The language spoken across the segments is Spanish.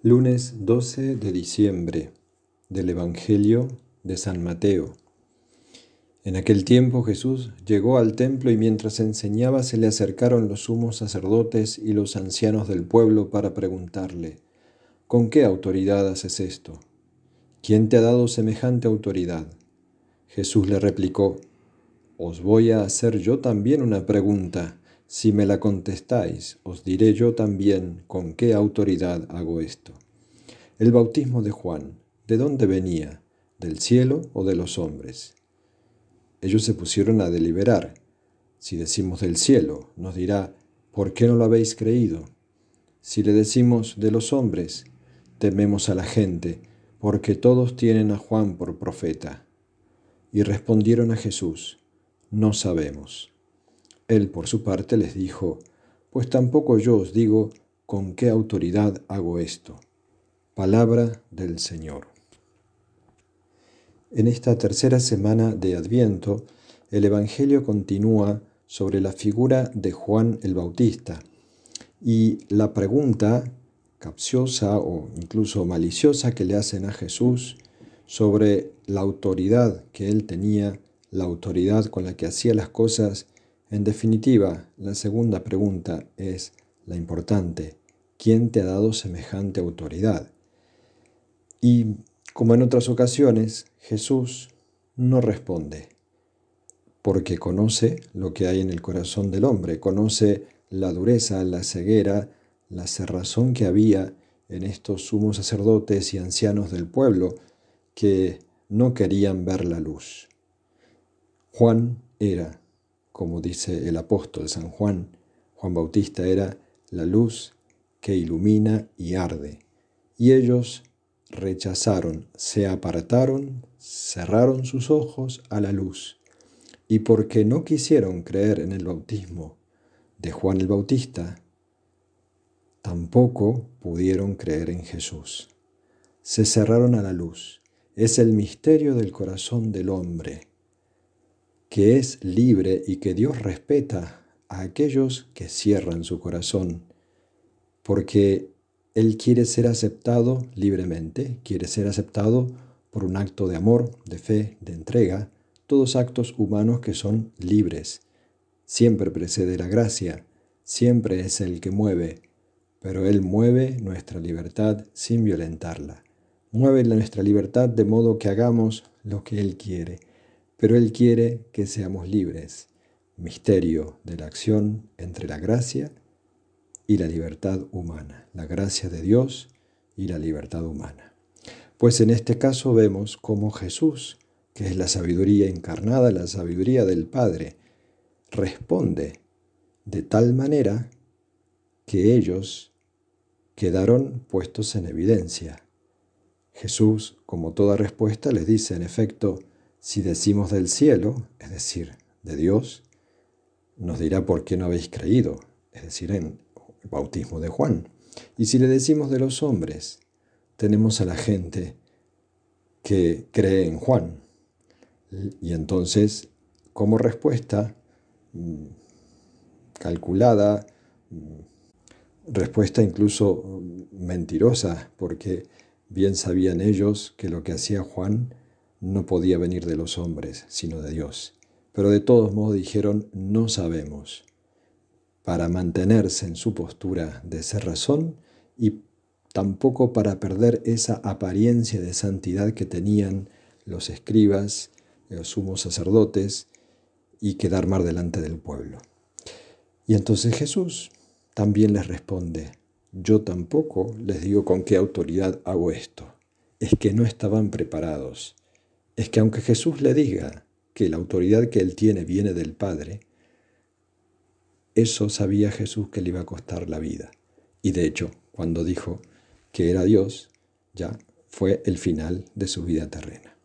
Lunes 12 de diciembre del Evangelio de San Mateo. En aquel tiempo Jesús llegó al templo y mientras enseñaba se le acercaron los sumos sacerdotes y los ancianos del pueblo para preguntarle, ¿con qué autoridad haces esto? ¿Quién te ha dado semejante autoridad? Jesús le replicó, Os voy a hacer yo también una pregunta. Si me la contestáis, os diré yo también con qué autoridad hago esto. El bautismo de Juan, ¿de dónde venía? ¿Del cielo o de los hombres? Ellos se pusieron a deliberar. Si decimos del cielo, nos dirá, ¿por qué no lo habéis creído? Si le decimos de los hombres, tememos a la gente, porque todos tienen a Juan por profeta. Y respondieron a Jesús, no sabemos. Él por su parte les dijo, Pues tampoco yo os digo con qué autoridad hago esto. Palabra del Señor. En esta tercera semana de Adviento, el Evangelio continúa sobre la figura de Juan el Bautista y la pregunta capciosa o incluso maliciosa que le hacen a Jesús sobre la autoridad que él tenía, la autoridad con la que hacía las cosas en definitiva, la segunda pregunta es la importante. ¿Quién te ha dado semejante autoridad? Y como en otras ocasiones, Jesús no responde, porque conoce lo que hay en el corazón del hombre, conoce la dureza, la ceguera, la cerrazón que había en estos sumos sacerdotes y ancianos del pueblo que no querían ver la luz. Juan era como dice el apóstol San Juan, Juan Bautista era la luz que ilumina y arde. Y ellos rechazaron, se apartaron, cerraron sus ojos a la luz. Y porque no quisieron creer en el bautismo de Juan el Bautista, tampoco pudieron creer en Jesús. Se cerraron a la luz. Es el misterio del corazón del hombre que es libre y que Dios respeta a aquellos que cierran su corazón, porque Él quiere ser aceptado libremente, quiere ser aceptado por un acto de amor, de fe, de entrega, todos actos humanos que son libres. Siempre precede la gracia, siempre es el que mueve, pero Él mueve nuestra libertad sin violentarla. Mueve nuestra libertad de modo que hagamos lo que Él quiere pero Él quiere que seamos libres. Misterio de la acción entre la gracia y la libertad humana, la gracia de Dios y la libertad humana. Pues en este caso vemos cómo Jesús, que es la sabiduría encarnada, la sabiduría del Padre, responde de tal manera que ellos quedaron puestos en evidencia. Jesús, como toda respuesta, les dice, en efecto, si decimos del cielo, es decir, de Dios, nos dirá por qué no habéis creído, es decir, en el bautismo de Juan. Y si le decimos de los hombres, tenemos a la gente que cree en Juan. Y entonces, como respuesta mm, calculada, mm, respuesta incluso mentirosa, porque bien sabían ellos que lo que hacía Juan no podía venir de los hombres, sino de Dios. Pero de todos modos dijeron, no sabemos, para mantenerse en su postura de ser razón y tampoco para perder esa apariencia de santidad que tenían los escribas, los sumos sacerdotes, y quedar más delante del pueblo. Y entonces Jesús también les responde, yo tampoco les digo con qué autoridad hago esto. Es que no estaban preparados es que aunque Jesús le diga que la autoridad que él tiene viene del Padre, eso sabía Jesús que le iba a costar la vida. Y de hecho, cuando dijo que era Dios, ya fue el final de su vida terrena.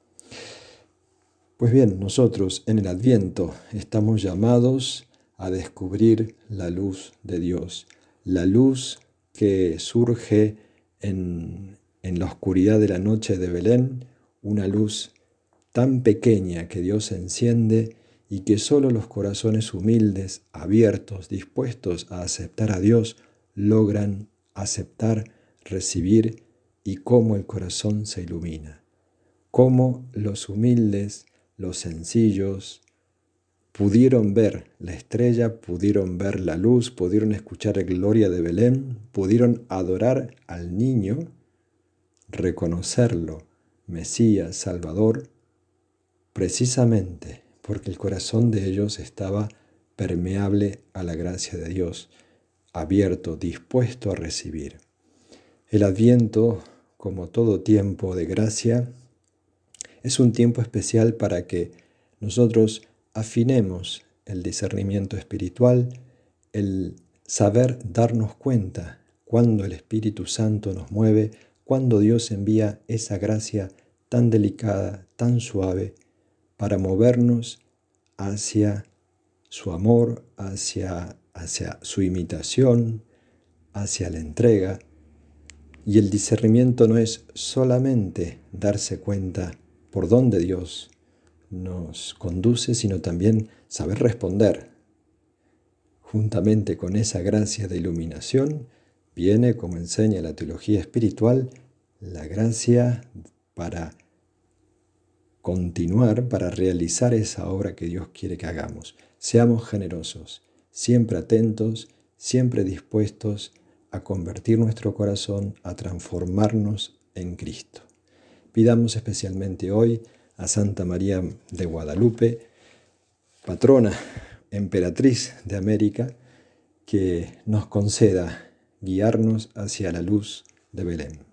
Pues bien, nosotros en el Adviento estamos llamados a descubrir la luz de Dios, la luz que surge en, en la oscuridad de la noche de Belén, una luz tan pequeña que Dios enciende y que solo los corazones humildes, abiertos, dispuestos a aceptar a Dios, logran aceptar, recibir y cómo el corazón se ilumina, cómo los humildes, los sencillos, pudieron ver la estrella, pudieron ver la luz, pudieron escuchar la gloria de Belén, pudieron adorar al niño, reconocerlo, Mesías, Salvador, precisamente porque el corazón de ellos estaba permeable a la gracia de Dios, abierto, dispuesto a recibir. El adviento, como todo tiempo de gracia, es un tiempo especial para que nosotros afinemos el discernimiento espiritual, el saber darnos cuenta cuando el Espíritu Santo nos mueve, cuando Dios envía esa gracia tan delicada, tan suave, para movernos hacia su amor, hacia, hacia su imitación, hacia la entrega. Y el discernimiento no es solamente darse cuenta por dónde Dios nos conduce, sino también saber responder. Juntamente con esa gracia de iluminación, viene, como enseña la teología espiritual, la gracia para continuar, para realizar esa obra que Dios quiere que hagamos. Seamos generosos, siempre atentos, siempre dispuestos a convertir nuestro corazón, a transformarnos en Cristo. Pidamos especialmente hoy a Santa María de Guadalupe, patrona, emperatriz de América, que nos conceda guiarnos hacia la luz de Belén.